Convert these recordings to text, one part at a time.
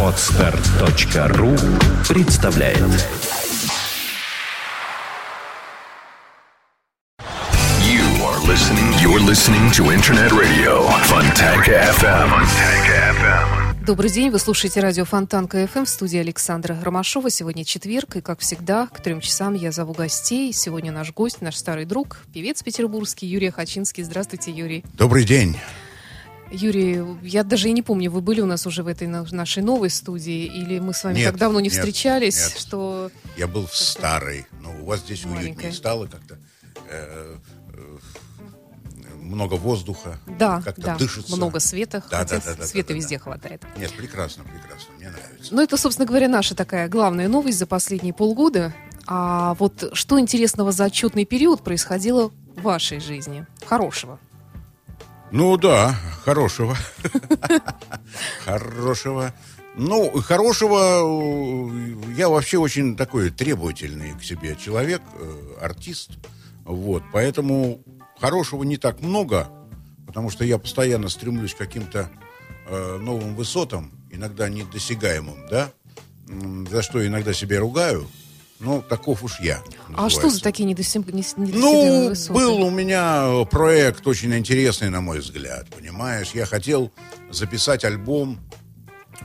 Отстар.ру представляет You are listening. You're listening to Internet Radio Fontanka FM. Fontanka FM. Добрый день, вы слушаете радио Фонтан КФМ в студии Александра Ромашова. Сегодня четверг, и, как всегда, к трем часам я зову гостей. Сегодня наш гость, наш старый друг, певец петербургский Юрий Хачинский. Здравствуйте, Юрий. Добрый день. Юрий, я даже и не помню, вы были у нас уже в этой на- нашей новой студии, или мы с вами Нет, так давно не нет, встречались, нет. что... Я был в старой, но у вас здесь Маленькая. уютнее стало как-то. э, э, много воздуха. Да, как-то да, дышится. много света, Да, хотя да, да, да, света да, да, везде да. хватает. Нет, прекрасно, прекрасно, мне нравится. Ну, это, собственно говоря, наша такая главная новость за последние полгода. А вот что интересного за отчетный период происходило в вашей жизни? Хорошего. Ну да, хорошего. Хорошего. Ну, хорошего, э, я вообще очень такой требовательный к себе человек, э, артист. Вот, поэтому хорошего не так много, потому что я постоянно стремлюсь к каким-то э, новым высотам, иногда недосягаемым, да, за что иногда себя ругаю, но таков уж я. А что за называется. такие недосягаемые Ну, высоты? был у меня проект очень интересный, на мой взгляд, понимаешь? Я хотел записать альбом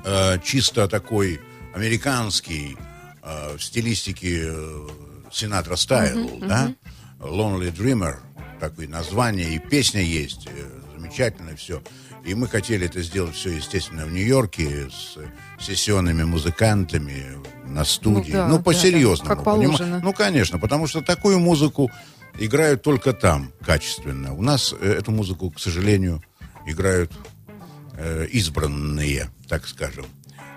э, чисто такой американский, э, в стилистике э, Синатра Стайл, да? Lonely Dreamer, такое название, и песня есть, э, замечательно все. И мы хотели это сделать все, естественно, в Нью-Йорке с сессионными музыкантами на студии. да, Ну, да, по-серьезному. да, как понима- положено. Ну, конечно, потому что такую музыку играют только там качественно. У нас э, эту музыку, к сожалению, играют э, избранные, так скажем.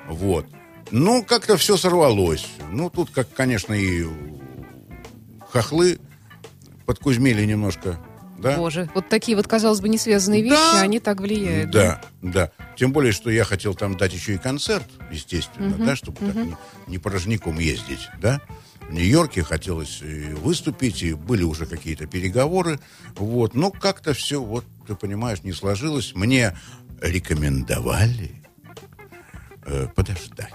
Вот. Ну, как-то все сорвалось. Ну, тут, как, конечно, и хохлы подкузмели немножко. Да? Боже, вот такие вот, казалось бы, не связанные вещи, Да. они так влияют. Да, да. Тем более, что я хотел там дать еще и концерт, естественно, да, чтобы так не, не порожняком ездить, да. В Нью-Йорке хотелось и выступить, и были уже какие-то переговоры, вот. Но как-то все, вот, ты понимаешь, не сложилось. Мне рекомендовали э, подождать.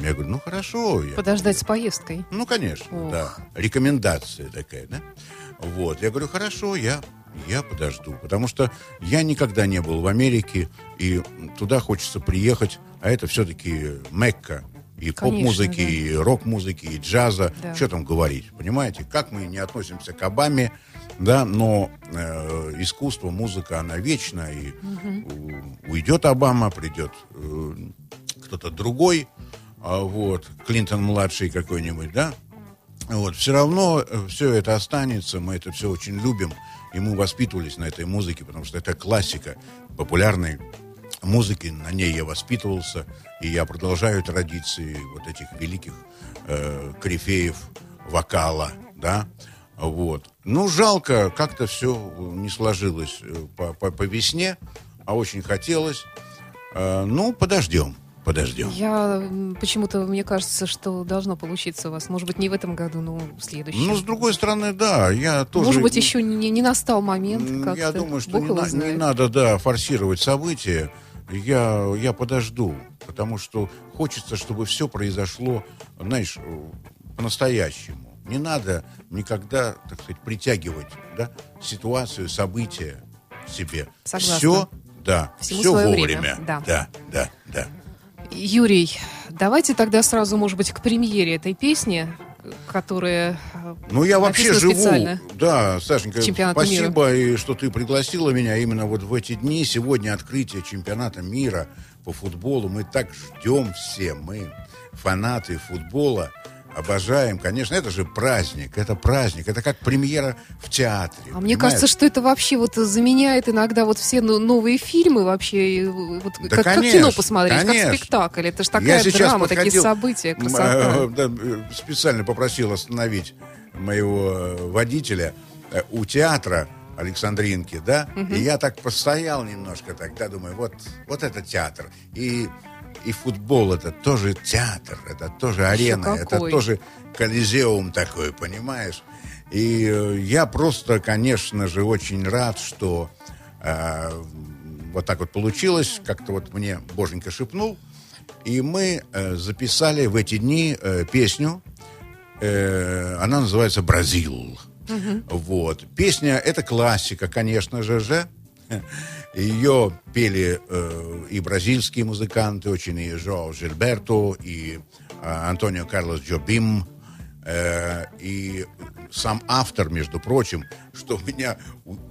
Я говорю, ну хорошо. Я Подождать с поездкой. ну, конечно, Ох. да. Рекомендация такая, да? Вот. Я говорю, хорошо, я, я подожду. Потому что я никогда не был в Америке, и туда хочется приехать, а это все-таки Мекка. И поп-музыки, да. и рок-музыки, и джаза. Да. Что там говорить, понимаете? Как мы не относимся к Обаме, да, но э, искусство, музыка, она вечна, и у- уйдет Обама, придет э, кто-то другой, а вот, Клинтон-младший какой-нибудь, да, вот, все равно все это останется, мы это все очень любим, и мы воспитывались на этой музыке, потому что это классика популярной музыки, на ней я воспитывался, и я продолжаю традиции вот этих великих э, корифеев вокала, да, вот. Ну, жалко, как-то все не сложилось э, по, по- по весне, а очень хотелось. Э, ну, подождем, подождем. Я почему-то, мне кажется, что должно получиться у вас. Может быть, не в этом году, но в следующем. Ну, с другой стороны, да, я тоже... Может быть, еще не, не настал момент М, как-то. Я думаю, что не, на- не надо, да, форсировать события. Я, я подожду, потому что хочется, чтобы все произошло, знаешь, по-настоящему. Не надо никогда, так сказать, притягивать да, ситуацию, события к себе. Согласна. Все, да, Всему все свое вовремя. время, да, да, да. Юрий, давайте тогда сразу, может быть, к премьере этой песни, которая... э, Ну, я вообще живу. Да, Сашенька, спасибо, и что ты пригласила меня именно вот в эти дни. Сегодня открытие чемпионата мира по футболу. Мы так ждем все. Мы фанаты футбола. Обожаем, конечно, это же праздник, это праздник, это как премьера в театре. А мне понимаешь? кажется, что это вообще вот заменяет иногда вот все ну- новые фильмы вообще, вот Да, как, как конечно, кино посмотреть, конечно. как спектакль. Это же Я такая сейчас драма, такие подходил, события, м, красота. э, да, э, специально попросил остановить моего э, водителя у театра Александринки, да, и я так постоял немножко тогда, думаю, вот, вот это театр. И, и футбол это тоже театр, это тоже арена, это тоже колизеум такой, понимаешь? И э, я просто, конечно же, очень рад, что э, вот так вот получилось, как-то вот мне Боженька шепнул, и мы э, записали в эти дни э, песню, э, она называется «Бразил». Вот. Песня — это классика, конечно же, же. Ее пели э, и бразильские музыканты, очень и Жоу Жильберто, и э, Антонио Карлос Джобим, э, и сам автор, между прочим, что меня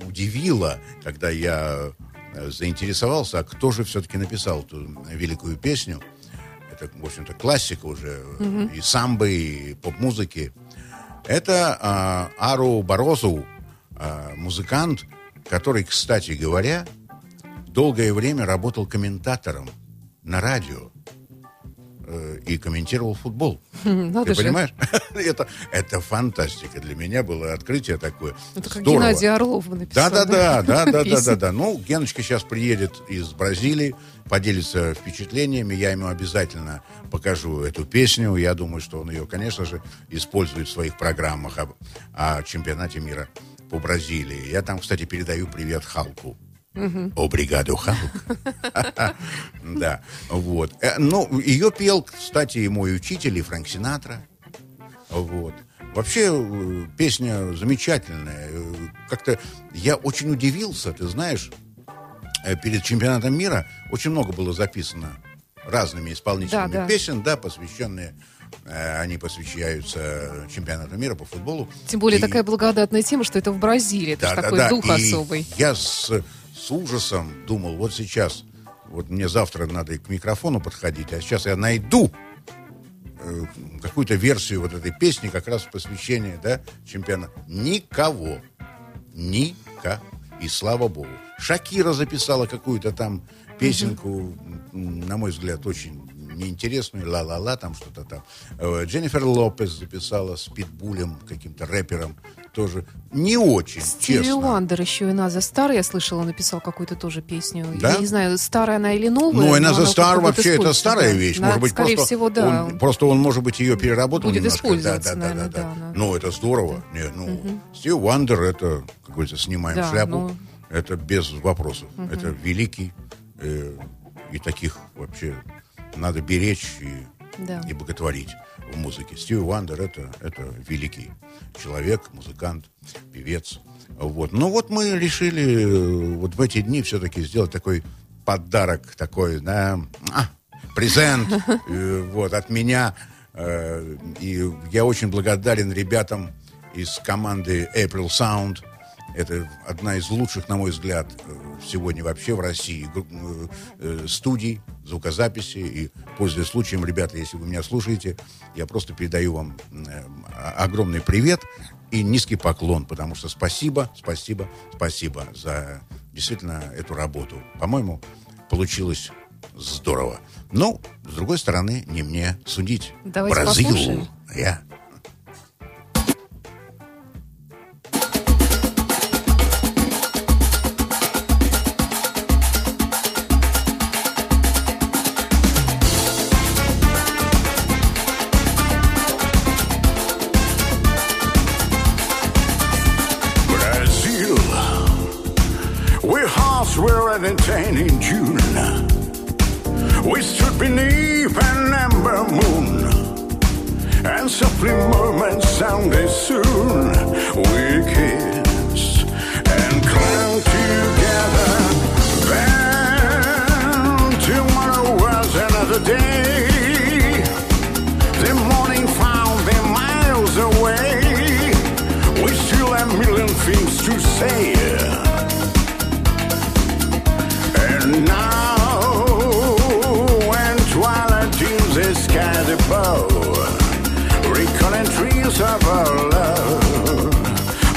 удивило, когда я э, заинтересовался, а кто же все-таки написал эту великую песню. Это, в общем-то, классика уже и самбы, и поп-музыки. Это а, Ару Борозу, а, музыкант, который, кстати говоря, долгое время работал комментатором на радио э, и комментировал футбол. Надо Ты же. понимаешь? это, это фантастика. Для меня было открытие такое. Это как Здорово. Геннадий Орлов написал. Да, да, да, да, да, да, Песню. да, да. Ну, Геночка сейчас приедет из Бразилии, поделится впечатлениями. Я ему обязательно покажу эту песню. Я думаю, что он ее, конечно же, использует в своих программах об- о, чемпионате мира по Бразилии. Я там, кстати, передаю привет Халку. Обригаду Халк. Да, вот. Э, Ну, ее пел, кстати, и мой учитель, и Фрэнк Синатра. Вот. Вообще, э, песня замечательная. Э, Как-то я очень удивился, ты знаешь, перед чемпионатом мира очень много было записано разными исполнителями Да, да. песен, да, посвященные, они посвящаются чемпионату мира по футболу. Тем более И- такая благодатная тема, что это в Бразилии. Это же такой дух и особый. Я с, с ужасом думал, вот сейчас, вот мне завтра надо и к микрофону подходить, а сейчас я найду э, какую-то версию вот этой песни, как раз посвящение, да, чемпиона. Никого. Никого. И слава богу. Шакира записала какую-то там песенку, м, на мой взгляд, очень неинтересную, ла-ла-ла, там что-то там. Э, Дженнифер Лопес записала с Питбулем, каким-то рэпером, тоже не очень, Стиви честно. Уандер еще и Наза Стар, я слышала, написал какую-то тоже песню. Да? Я не знаю, старая она или новая. Ну, но она за она Star будет вообще это старая вещь. Да, может быть, скорее просто всего, да. Он, просто он, может быть, ее переработал Будет немножко. использоваться, да, да, наверное, да, да, да, да. Ну, это здорово. Не, ну, Стив Вандер, это, как говорится, снимаем Да, шляпу. ну. Это без вопросов. Это великий. э, и таких вообще надо беречь и, Да. и боготворить музыке. Стив Вандер это, это великий человек, музыкант, певец. Вот. Ну вот мы решили э, вот в эти дни все-таки сделать такой подарок, такой, да, а, презент э, вот, от меня. Э, И я очень благодарен ребятам из команды April Sound. Это одна из лучших, на мой взгляд, э, сегодня вообще в России э, э, студий звукозаписи. И, пользуясь случаем, ребята, если вы меня слушаете, я просто передаю вам огромный привет и низкий поклон, потому что спасибо, спасибо, спасибо за действительно эту работу. По-моему, получилось здорово. Но, с другой стороны, не мне судить. Давайте Бразил. послушаем. Я. entertaining June. We stood beneath an amber moon, and softly moments sounded soon. We kissed and clung together. Then tomorrow was another day. The morning found them miles away. We still have million things to say.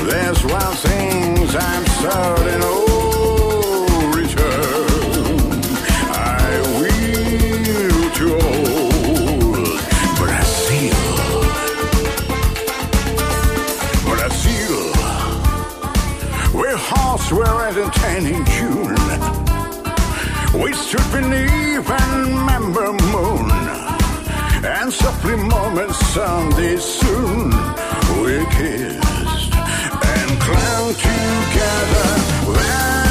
There's one thing I'm certain. Oh, return. I will to old Brazil. Brazil, entertaining June. We stood beneath an moon, and softly moments sounded soon. We kissed and clung together.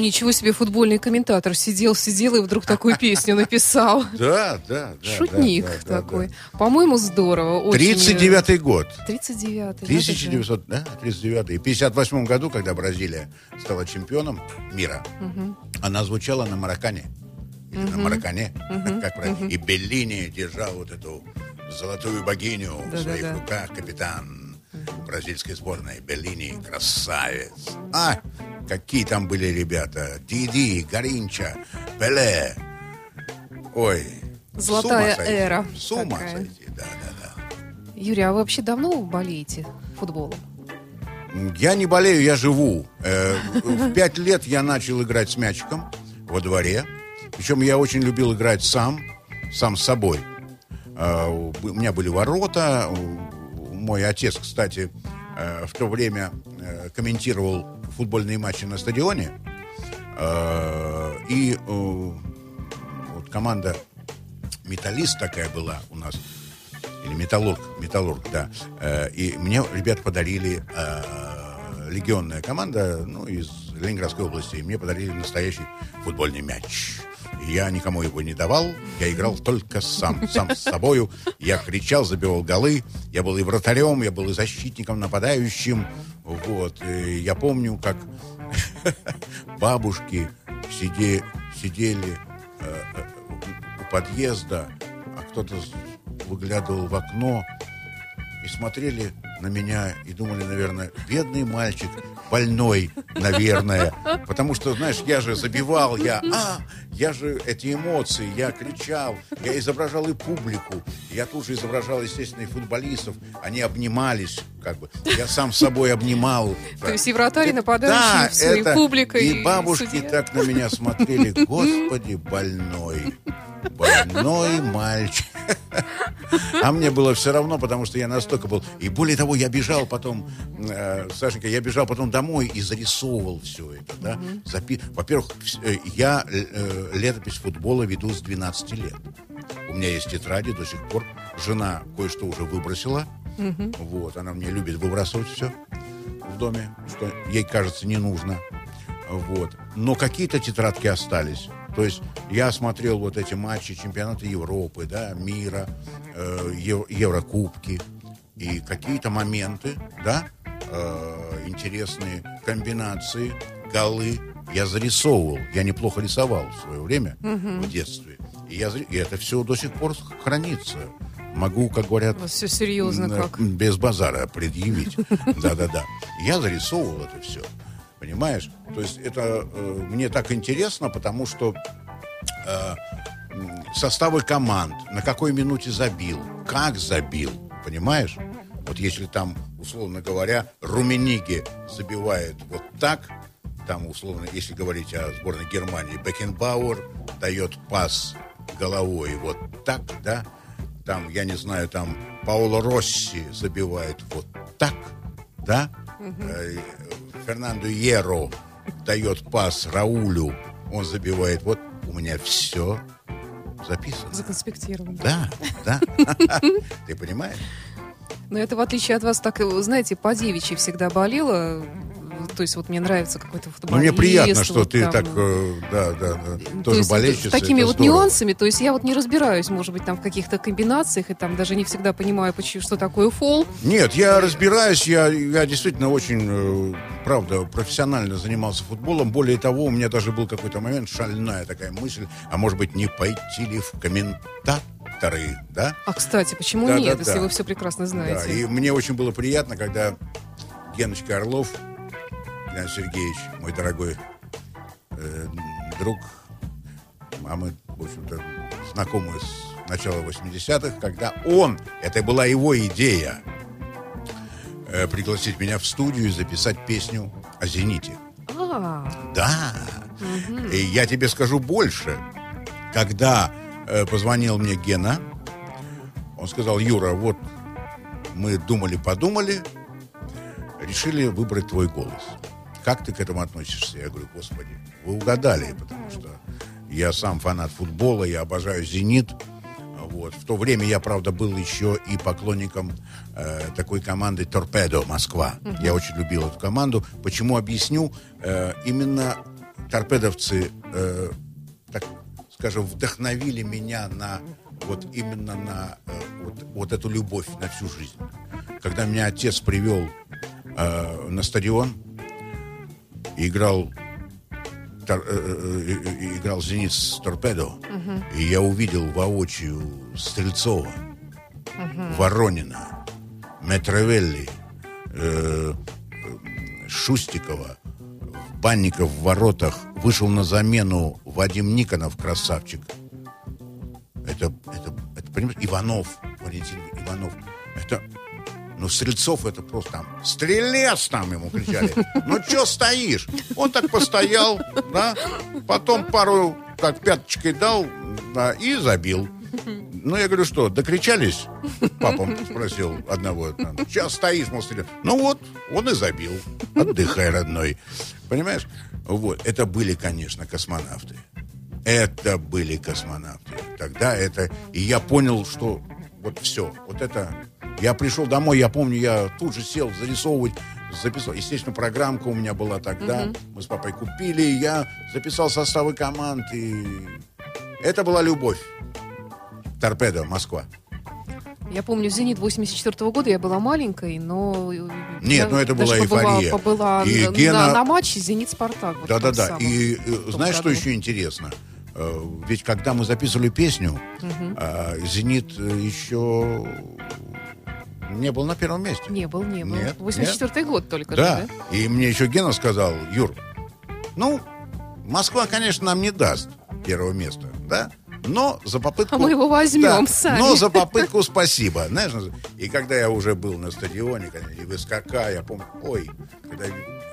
Ну, ничего себе, футбольный комментатор сидел, сидел и вдруг такую песню написал. Да, да, да. Шутник такой. По-моему, здорово. очень. 39-й год. 39-й. надо же. 1900, да, 39 И в 58 году, когда Бразилия стала чемпионом мира, она звучала на маракане. Или на маракане, как правильно. И Беллини держал вот эту золотую богиню в своих руках, капитан бразильской сборной. Беллини, красавец. А, какие там были ребята. Диди, Гаринча, Пеле. Ой. с Золотая сойти. эра С ума такая. сойти, да, да, да. Юрий, а вы вообще давно болеете футболом? Я не болею, я живу. Э, В пять лет я начал играть с мячиком во дворе. Причем я очень любил играть сам, сам с собой. Э, У меня были ворота. Мой отец, кстати, э, в то время э, комментировал футбольные матчи на стадионе. Э, И вот команда «Металлист» такая была у нас. Или металлург, металлург, да. И мне ребят подарили легионная команда, ну, из Ленинградской области. И мне подарили настоящий футбольный мяч. Я никому его не давал, я играл только сам, сам с собою. Я кричал, забивал голы. Я был и вратарем, я был и защитником, нападающим. Вот. И я помню, как бабушки сиде- сидели э, э, у- подъезда, а кто-то выглядывал в окно и смотрели на меня и думали, наверное, бедный мальчик, больной, наверное. Потому что, знаешь, я же забивал, я, а, я же эти эмоции, я кричал, я изображал и публику, я тут же изображал, естественно, и футболистов. Они обнимались, как бы. Я сам с собой обнимал. То есть и вратарь, нападающий, Да, и публика, И бабушки так на меня смотрели. Господи, больной. Больной мальчик. А мне было все равно, потому что я настолько был... И более того, я бежал потом, э, Сашенька, я бежал потом домой и зарисовывал все это. Да? Запи- Во-первых, э, я э, летопись футбола веду с 12 лет. У меня есть тетради до сих пор. Жена кое-что уже выбросила. Вот, она мне любит выбрасывать все в доме, что ей кажется не нужно. Вот. Но какие-то тетрадки остались. То есть я смотрел вот эти матчи чемпионата Европы, да, мира, э, Ев- Еврокубки. И какие-то моменты, да, э, интересные комбинации, голы я зарисовывал. Я неплохо рисовал в свое время, в детстве. И, я, и это все до сих пор хранится. Могу, как говорят, У вас все серьезно как. Без базара предъявить. Да-да-да. Я зарисовывал это все. Понимаешь? То есть это э, мне так интересно, потому что э, составы команд, на какой минуте забил, как забил, понимаешь? Вот если там, условно говоря, Румениги забивает вот так, там, условно, если говорить о сборной Германии, Бекенбауэр дает пас головой вот так, да, там, я не знаю, там Паоло Росси забивает вот так, да, Фернандо Еро дает пас Раулю, он забивает, вот у меня все записано. Законспектировано. Да, да. Ты понимаешь? Но это, в отличие от вас, так, э, знаете, по девичьи всегда болела. То есть вот мне нравится какой-то Ну, футболист. мне приятно, что вот ты там, так, э, да, да, да, То тоже есть болельщица. такими вот здорово. нюансами, то есть я вот не разбираюсь, может быть, там в каких-то комбинациях, и там даже не всегда понимаю, почему, что такое фол. Нет, я разбираюсь, я, я действительно очень, э, правда, профессионально занимался футболом. Более того, у меня даже был какой-то момент, шальная такая мысль, а может быть, не пойти ли в комментаторы, да? А, кстати, почему Да, нет, да, если да. вы все прекрасно Да, знаете? и мне очень было приятно, когда Геночка Орлов, Геннадий Сергеевич, мой дорогой э, друг, а мы, в общем-то, знакомы с начала 80-х, когда он, это была его идея, э, пригласить меня в студию и записать песню о «Зените». А, Да. И я тебе скажу больше. Когда э, позвонил мне Гена Он сказал, Юра, вот мы думали-подумали, решили выбрать твой голос. Как ты к этому относишься? Я говорю, господи, вы угадали, потому что я сам фанат футбола, я обожаю «Зенит». Вот. В то время я, правда, был еще и поклонником э, такой команды «Торпедо Москва». Я очень любил эту команду. Почему, объясню. Э, именно торпедовцы, э, так скажем, вдохновили меня на вот именно на э, вот, вот эту любовь на всю жизнь. Когда меня отец привел э, на стадион, играл тор- э, э, э, играл «Зенит» с «Торпедо», и я увидел воочию Стрельцова, Воронина, Метровелли, э, Шустикова, Банников в воротах, вышел на замену Вадим Никонов, красавчик. Это, это, это понимаешь, Иванов, Валентин Иванов. Это, ну, Стрельцов это просто там, стрелец там ему кричали. Ну, что стоишь? Он так постоял, да, потом пару так пяточкой дал, да, и забил. Ну, я говорю, что, докричались? Папа спросил одного. Сейчас стоишь, мол, стреляешь. Ну вот, он и забил. Отдыхай, родной. Понимаешь? Вот, это были, конечно, космонавты. Это были космонавты. Тогда это... И я понял, что вот все. Вот это... Я пришел домой, я помню, я тут же сел зарисовывать, записал. Естественно, программка у меня была тогда. Мы с папой купили, я записал составы команд. И это была любовь. Торпедо, Москва. Я помню, «Зенит» 84 года, я была маленькой, но... э, я ну это была побыла- эйфория. Побыла И на, Гена- на- на матче «Зенит-Спартак». вот Да-да-да. самом, И э, знаешь, что году. еще интересно? Э, Ведь когда мы записывали песню, а, «Зенит» еще не был на первом месте. Не был, не был. Нет, 84 год только Да. же, да? И мне еще Гена сказал, Юр, ну, Москва, конечно, нам не даст первого места, да? Но за попытку... А мы его возьмем Да, сами. Но за попытку спасибо. Знаешь, и когда я уже был на стадионе, и в СКК, я помню, ой, когда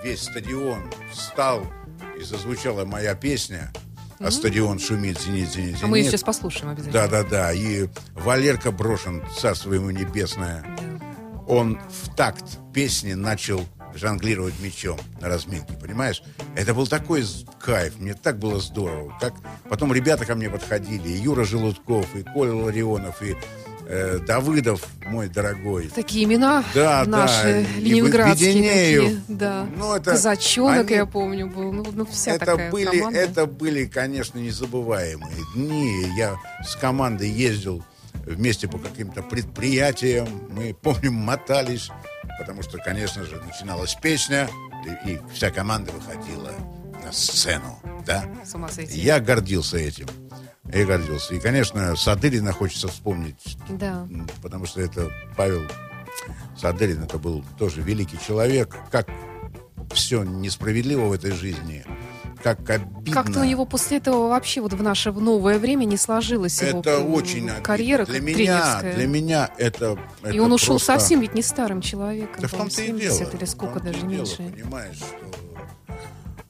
весь стадион встал и зазвучала моя песня, а стадион шумит, зенит, зенит, зенит. А мы ее сейчас послушаем обязательно. Да, да, да. И Валерка Брошен, царство ему небесное, он в такт песни начал жонглировать мечом на разминке, понимаешь? Это был такой кайф, мне так было здорово. Как... Потом ребята ко мне подходили, и Юра Желудков, и Коля Ларионов, и э, Давыдов, мой дорогой. Такие имена Да, наши да, ленинградские Веденеев. такие. Да. Ну, это Казачонок, они- я помню, был. Ну, ну, вся это такая были, команда. это были, конечно, незабываемые дни. Я с командой ездил вместе по каким-то предприятиям. Мы, помним, мотались, потому что, конечно же, начиналась песня, и, и вся команда выходила на сцену, да. С ума сойти. Я гордился этим. Я гордился. И, конечно, Садырина хочется вспомнить, Да. потому что это Павел Садырин, это был тоже великий человек. Как все несправедливо в этой жизни, как обидно. Как-то у него после этого вообще вот в наше новое время не сложилась его это очень обидно. карьера для как меня, для меня это, И это он ушел просто- совсем ведь не старым человеком. Да в том-то и 70 дело. или сколько и даже дело, меньше. Понимаешь, что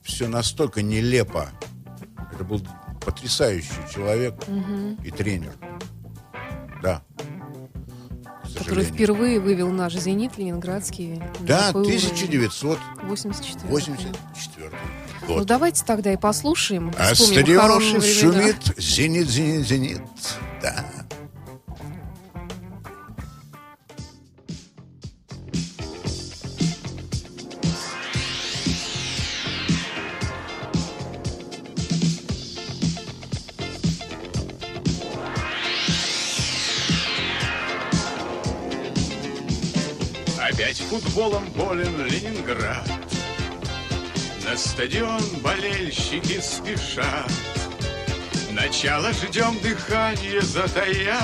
все настолько нелепо. Это был потрясающий человек и тренер. Да. Который впервые вывел наш «Зенит» ленинградский. Да, такой уровень. 1984 84 Ну год. давайте тогда и послушаем. а стадион шумит, зенит, зенит, зенит. Да. Футболом болен Ленинград. На стадион болельщики спешат. Начало ждем дыхание затая.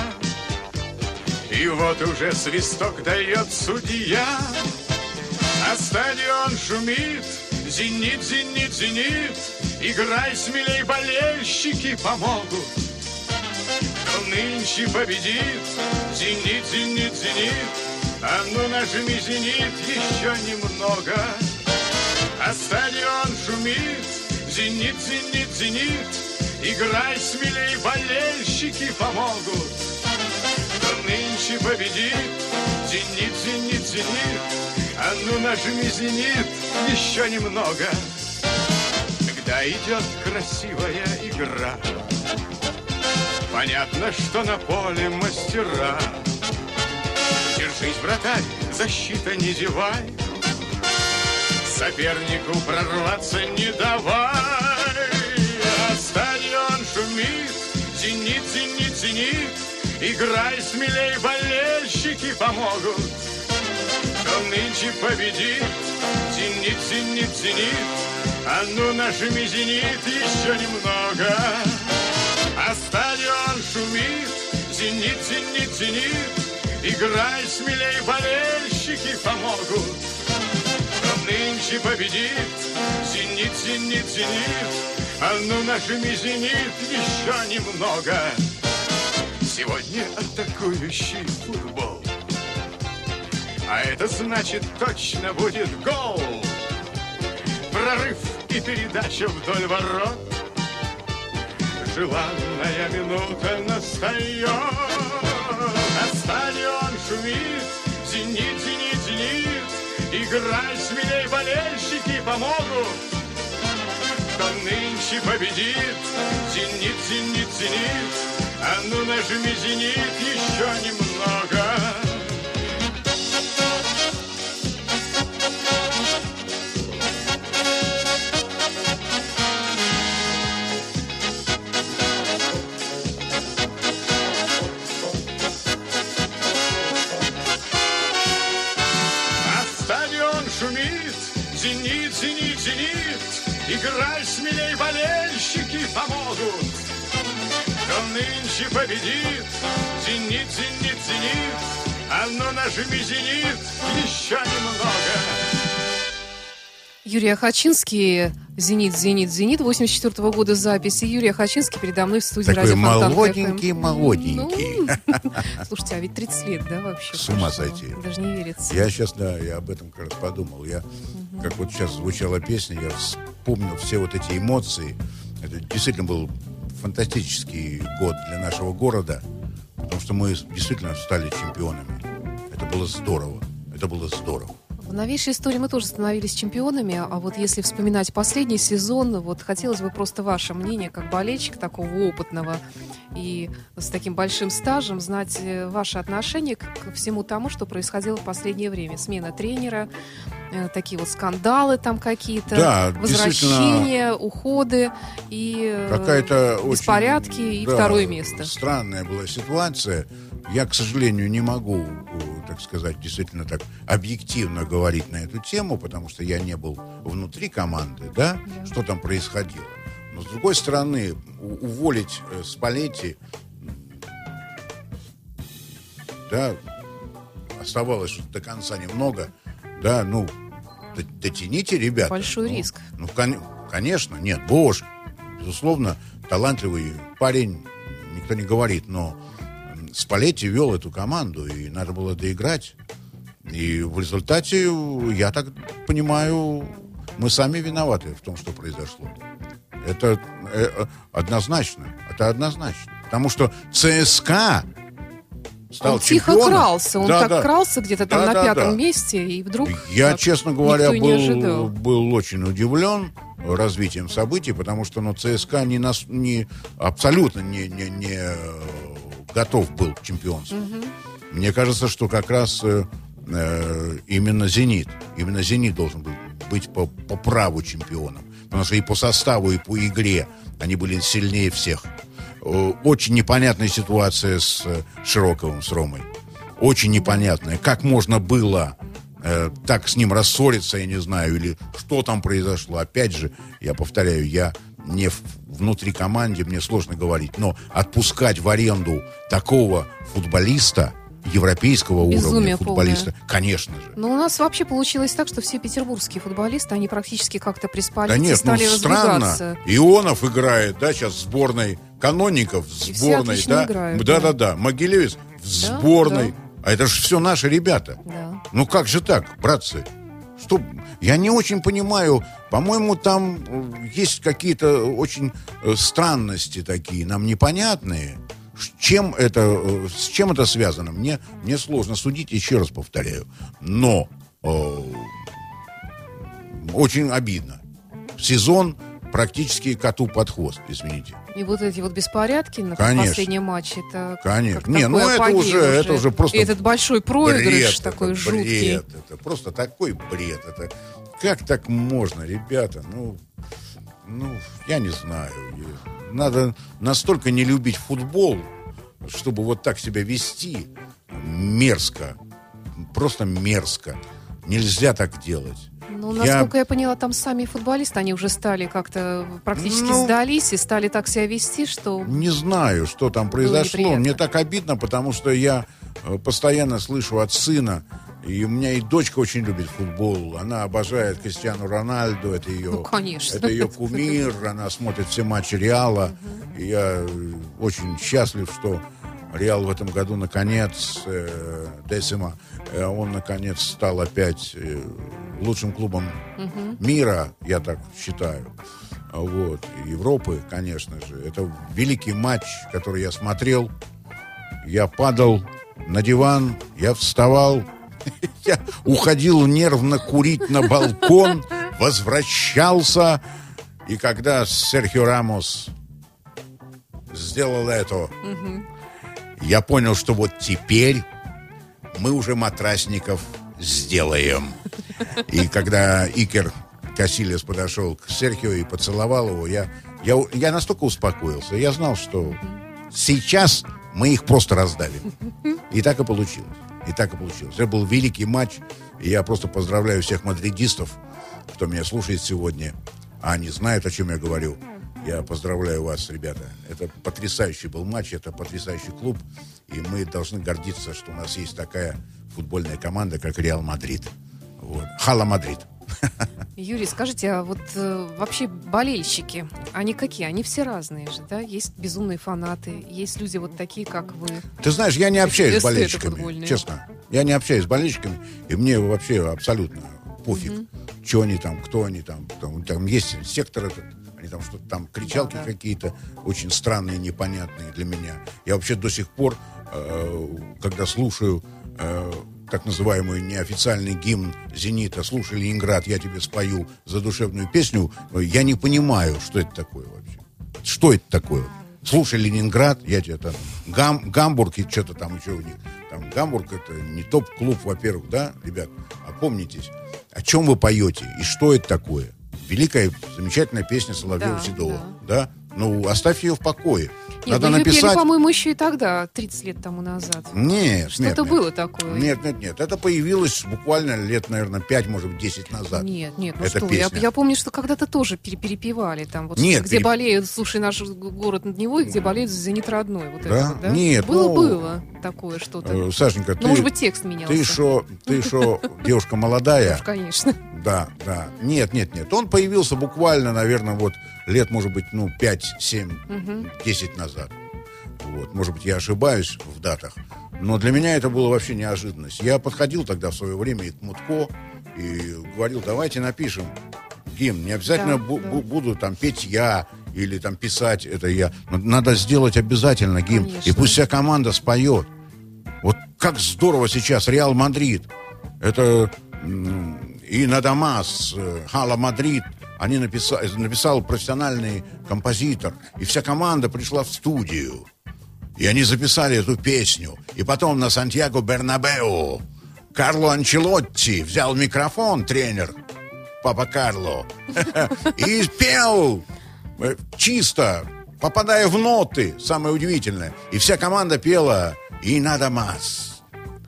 И вот уже свисток дает судья. А стадион шумит, зенит, зенит, зенит. Играй смелей, болельщики помогут. Кто нынче победит, зенит, зенит, зенит. А ну нажми зенит еще немного. А стадион шумит, зенит, зенит, зенит. Играй смелей, болельщики помогут. Кто нынче победит. Зенит, зенит, зенит, а ну нажми зенит еще немного. Когда идет красивая игра, понятно, что на поле мастера. Держись, вратарь, защита не зевай, сопернику прорваться не давай. А стадион шумит, зенит, зенит, зенит, играй смелей, болельщики помогут. Кто нынче победит, зенит, зенит, зенит, а ну нажми зенит еще немного. А стадион шумит, зенит, зенит, зенит, играй смелей, болельщики помогут. Нынче победит, зенит, зенит, зенит, а ну нажми зенит еще немного. Сегодня атакующий футбол. А это значит точно будет гол. Прорыв и передача вдоль ворот. Желанная минута настает. Стадион шумит. Зенит, зенит, зенит. Играй смелей, болельщики помогут. Кто нынче победит. Зенит, зенит, зенит. А ну нажми зенит еще немного. Играй смелей, болельщики помогут. Кто нынче победит, зенит, зенит, зенит. А ну нажми зенит еще немного. Юрий Ахачинский, «Зенит, зенит, зенит», 84 года записи. Юрий Ахачинский передо мной в студии Такой радио Фонтан молоденький, молоденький. Ну, слушайте, а ведь 30 лет, да, вообще? С ума прошло? сойти. Даже не верится. Я сейчас, да, я об этом как раз подумал. Я, как вот сейчас звучала песня, я вспомнил все вот эти эмоции. Это действительно был фантастический год для нашего города, потому что мы действительно стали чемпионами. Это было здорово. Это было здорово. Новейшей истории мы тоже становились чемпионами, а вот если вспоминать последний сезон, вот хотелось бы просто ваше мнение, как болельщик такого опытного и с таким большим стажем, знать э, ваше отношение к, всему тому, что происходило в последнее время. Смена тренера, э, такие вот скандалы там какие-то, Да, возвращения, уходы и э, Какая-то очень, беспорядки и да, второе место. Странная была ситуация. Я, к сожалению, не могу, э, так сказать, действительно так объективно говорить на эту тему, потому что я не был внутри команды, да, что там происходило. Но с другой стороны, уволить э, Спалетти, да, оставалось до конца немного, да, ну, дотяните, ребята. Большой Ну, риск. Ну, кон- конечно, нет, боже, безусловно, талантливый парень, никто не говорит, но Спалетти вел эту команду, и надо было доиграть. И в результате, я так понимаю, мы сами виноваты в том, что произошло. Это э, однозначно. Это однозначно. Потому что ЦСКА стал Он тихо чемпионом. крался, он Да, так да. крался где-то там Да, на да, пятом да. месте, и вдруг... Я, честно говоря, был, был очень удивлен развитием событий, потому что ну, ЦСКА не нас, не, абсолютно не, не, не э, готов был к чемпионству. Мне кажется, что как раз э, э, именно «Зенит», именно «Зенит» должен был быть по, по праву чемпионом. Потому что и по составу, и по игре они были сильнее всех. Э, Очень непонятная ситуация с э, Широковым, с Ромой. Очень непонятная. Как можно было э, так с ним рассориться, я не знаю, или что там произошло. Опять же, я повторяю, я не в- внутри команды, мне сложно говорить, но отпускать в аренду такого футболиста, европейского Безумие уровня футболиста, конечно же. Но у нас вообще получилось так, что все петербургские футболисты, они практически как-то приспали Да нет, ну стали странно. разбегаться. Ионов играет, да, сейчас в сборной каноников, в сборной, да. играют, да, да. да, да. Могилевец в Да, сборной. да. А это же все наши ребята. Да. Ну как же так, братцы? Что? Я не очень понимаю. По-моему, там э, есть какие-то очень э, странности такие, нам непонятные. Чем это, э, с чем это связано? Мне, мне сложно судить, еще раз повторяю. Но э, очень обидно. Сезон практически коту под хвост, извините. И вот эти вот беспорядки на Конечно. последнем матче, это Конечно. как Не, ну это апогей уже- это уже просто И этот большой проигрыш Бред такой это, жуткий. Бред, это просто такой бред. Это как так можно, ребята? Ну, ну, я не знаю. Надо настолько не любить футбол, чтобы вот так себя вести мерзко. Просто мерзко. Нельзя так делать. Ну, Я- насколько я... поняла, там сами футболисты, они уже стали как-то практически Ну, сдались и стали так себя вести, что... Не знаю, что там произошло. неприятно. Мне так обидно, потому что я э, постоянно слышу от сына, и у меня и дочка очень любит футбол. Она обожает Кристиану Рональду, это ее, Ну, конечно. это ее кумир, она смотрит все матчи Реала. И я э, очень счастлив, что Реал в этом году наконец, э, Десима, э, он наконец стал опять э, лучшим клубом мира, я так считаю. Вот. И Европы, конечно же. Это великий матч, который я смотрел. Я падал на диван, я вставал, я уходил нервно курить на балкон, возвращался. И когда Серхио Рамос сделал это, я понял, что вот теперь мы уже матрасников сделаем. И когда Икер Касилес подошел к Серхио и поцеловал его, я, я, я настолько успокоился. Я знал, что сейчас мы их просто раздавим. И так и получилось. И так и получилось. Это был великий матч. И я просто поздравляю всех мадридистов, кто меня слушает сегодня. А они знают, о чем я говорю. Я поздравляю вас, ребята. Это потрясающий был матч, это потрясающий клуб. И мы должны гордиться, что у нас есть такая футбольная команда, как Реал Мадрид. Вот. Hala Madrid. Юрий, скажите, а вот э, вообще болельщики, они какие? Они все разные же, да? Есть безумные фанаты, есть люди вот такие, как вы. Ты знаешь, я не общаюсь с болельщиками, честно. Я не общаюсь с болельщиками, и мне вообще абсолютно пофиг, что они там, кто они там. Там, там есть сектор этот, они там что-то там, кричалки Да, да. какие-то очень странные, непонятные для меня. Я вообще до сих пор, э, когда слушаю э, так называемый неофициальный гимн «Зенита», слушай, Ленинград, я тебе спою задушевную песню, я не понимаю, что это такое вообще. Что это такое? Слушай, Ленинград, я тебе там... Гам, Гамбург и что-то там еще у них. Там Гамбург это не топ-клуб, во-первых, да, ребят? Опомнитесь, о чем вы поете и что это такое? Великая, замечательная песня Соловьева Да, Седова, да. Ну, оставьте ее в покое. Нет, Надо ее пели, написать... по-моему, еще и тогда, 30 лет тому назад. Нет, Что-то нет, нет. было такое. Нет, нет, нет. Это появилось буквально лет, наверное, 5, может быть, 10 назад. Нет, нет, ну Эта что, я, песня. я помню, что когда-то тоже пере- перепевали там, вот Нет, где переп- болеют, слушай, наш город над него, и где болеют Зенит родной, вот Да? это вот, да? Нет, было, ну, такое что-то. Э, Сашенька, ну, ты... может быть, текст менялся. Ты шо, девушка молодая. Конечно. Да, да. Нет, нет, нет. Он появился буквально, наверное, вот лет, может быть, ну, 5, 7, 10 назад. Вот. Может быть, я ошибаюсь в датах. Но для меня это было вообще неожиданность. Я подходил тогда в свое время и к Мутко и говорил, давайте напишем гимн. Не обязательно Да, бу- да. бу- буду там петь я или там писать это я. Но надо сделать обязательно гимн. И Конечно. пусть вся команда споет. Вот как здорово сейчас Реал Мадрид. Это y nada más, Hala Madrid. Они написали, написал профессиональный композитор. И вся команда пришла в студию. И они записали эту песню. И потом на Сантьяго Бернабеу Карло Анчелотти взял микрофон, тренер, папа Карло, и пел э, чисто, попадая в ноты, самое удивительное. И вся команда пела «И надо масс».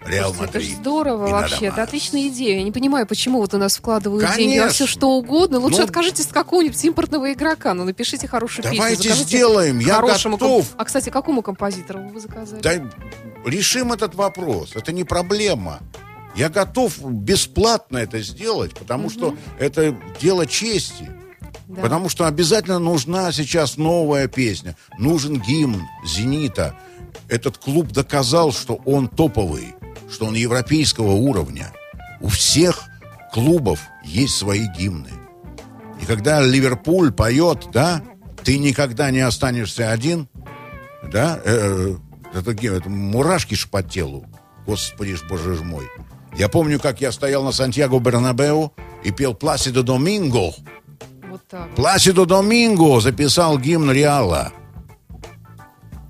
Реал Слушайте, Это же Мадрид. здорово и вообще, это отличная идея. Я не понимаю, почему вот у нас вкладывают деньги во все Конечно. что угодно. Лучше Ну, откажитесь от какого-нибудь импортного игрока, но напишите хорошую песню. Давайте сделаем, я хорошему готов. комп- А, кстати, какому композитору вы заказали? Да, решим этот вопрос. Это не проблема. Я готов бесплатно это сделать, потому что это дело чести. Да. Потому что обязательно нужна сейчас новая песня. Нужен гимн «Зенита». Этот клуб доказал, что он топовый, что он европейского уровня. У всех клубов есть свои гимны. И когда Ливерпуль поет, да, ты никогда не останешься один, да, э, это, ге- это мурашки ж по телу. Господи ж, боже ж мой. Я помню, как я стоял на Сантьяго Бернабеу и пел Пласидо Доминго. Вот так. Пласидо Доминго записал гимн Реала.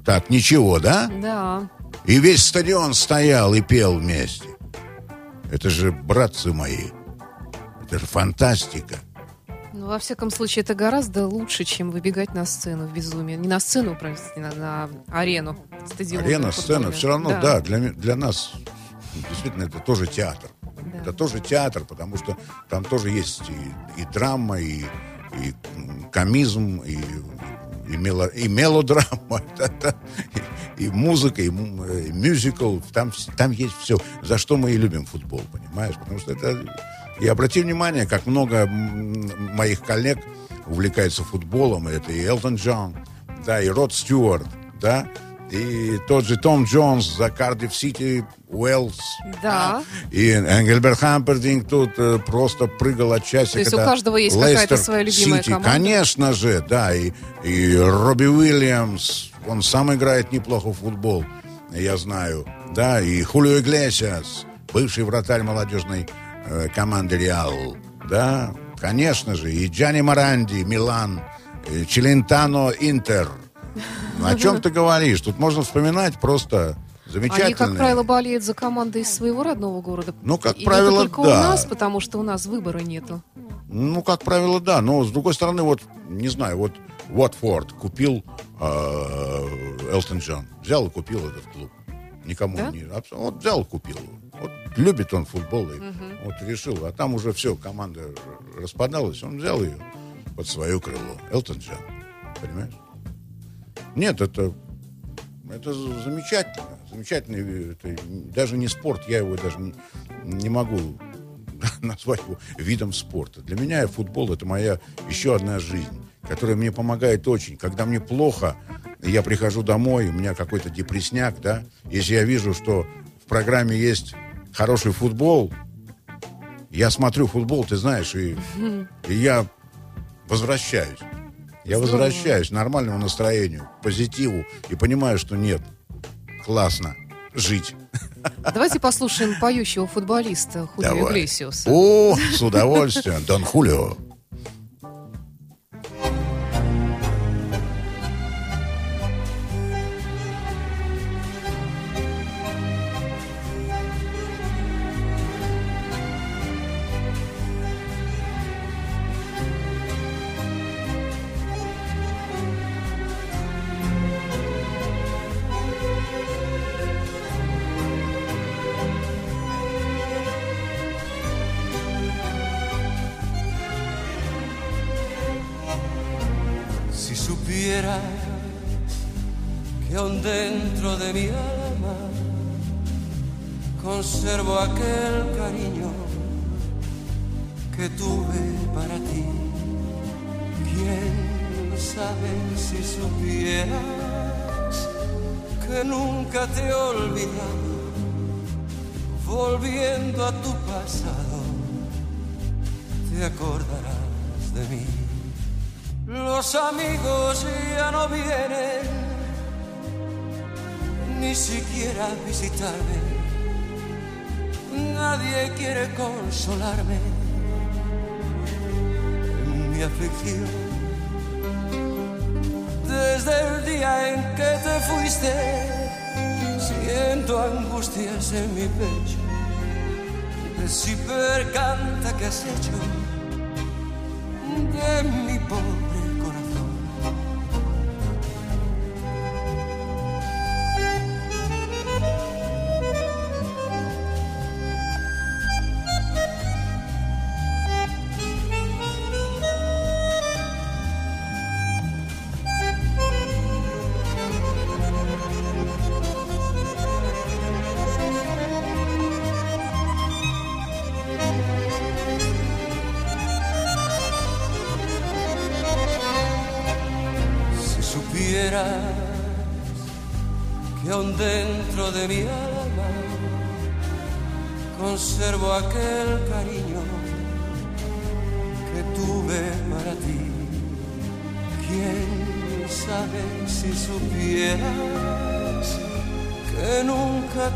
Так, ничего, да? Да. И весь стадион стоял и пел вместе. Это же, братцы мои, это же фантастика. Ну, во всяком случае, это гораздо лучше, чем выбегать на сцену в безумие. Не на сцену, простите, на, на арену. Стадион Арена, сцена, все равно, да, для, ми- для нас действительно это тоже театр. Да. Это тоже театр, потому что там тоже есть и, и драма, и, и комизм, и, и, мело- и мелодрама, и, и музыка, и, и мюзикл. Там, там есть все, за что мы и любим футбол, понимаешь? Потому что это... И обрати внимание, как много моих коллег увлекается футболом. Это и Элтон Джон, да, и Род Стюарт, да, и тот же Том Джонс за Кардив Сити, Уэллс. Да. И Энгельберт Хампердинг тут э, просто прыгал от счастья. То есть у каждого есть какая-то своя любимая Сити. команда? Конечно же, да. И, и Робби Уильямс, он сам играет неплохо в футбол, я знаю. Да, и Хулио Иглесиас, бывший вратарь молодежной э, команды Реал. Да, конечно же. И Джани Маранди, Милан, и Челентано, Интер. О чем ты говоришь? Тут можно вспоминать просто замечательные. Они, как правило, болеют за команды из своего родного города. Ну, как И правило, не только да. у нас, потому что у нас выбора нету. Ну, как правило, да. Но, с другой стороны, вот, не знаю, вот Уотфорд купил э, Элтон Джон. Взял и купил этот клуб. Никому Да? не... Вот взял и купил. Вот любит он футбол. И вот решил. А там уже все, команда распадалась. Он взял ее под свое крыло. Элтон Джон. Понимаешь? Нет, это... Это замечательно. Замечательный... Это даже не спорт. Я его даже не, не могу назвать его видом спорта. Для меня футбол это моя еще одна жизнь, которая мне помогает очень. Когда мне плохо, я прихожу домой, у меня какой-то депресняк, да, если я вижу, что в программе есть хороший футбол, я смотрю футбол, ты знаешь, и, и я возвращаюсь. Я Здорово. возвращаюсь к нормальному настроению, позитиву и понимаю, что нет, классно жить. Давайте послушаем поющего футболиста Хулио. Иглесиуса. О, с удовольствием. Дон Хулио. Volviendo a tu pasado, te acordarás de mí. Los amigos ya no vienen ni siquiera visitarme. Nadie quiere consolarme en mi aflicción. Desde el día en que te fuiste, siento angustias en mi pecho. Si percanta que has hecho de mi pobre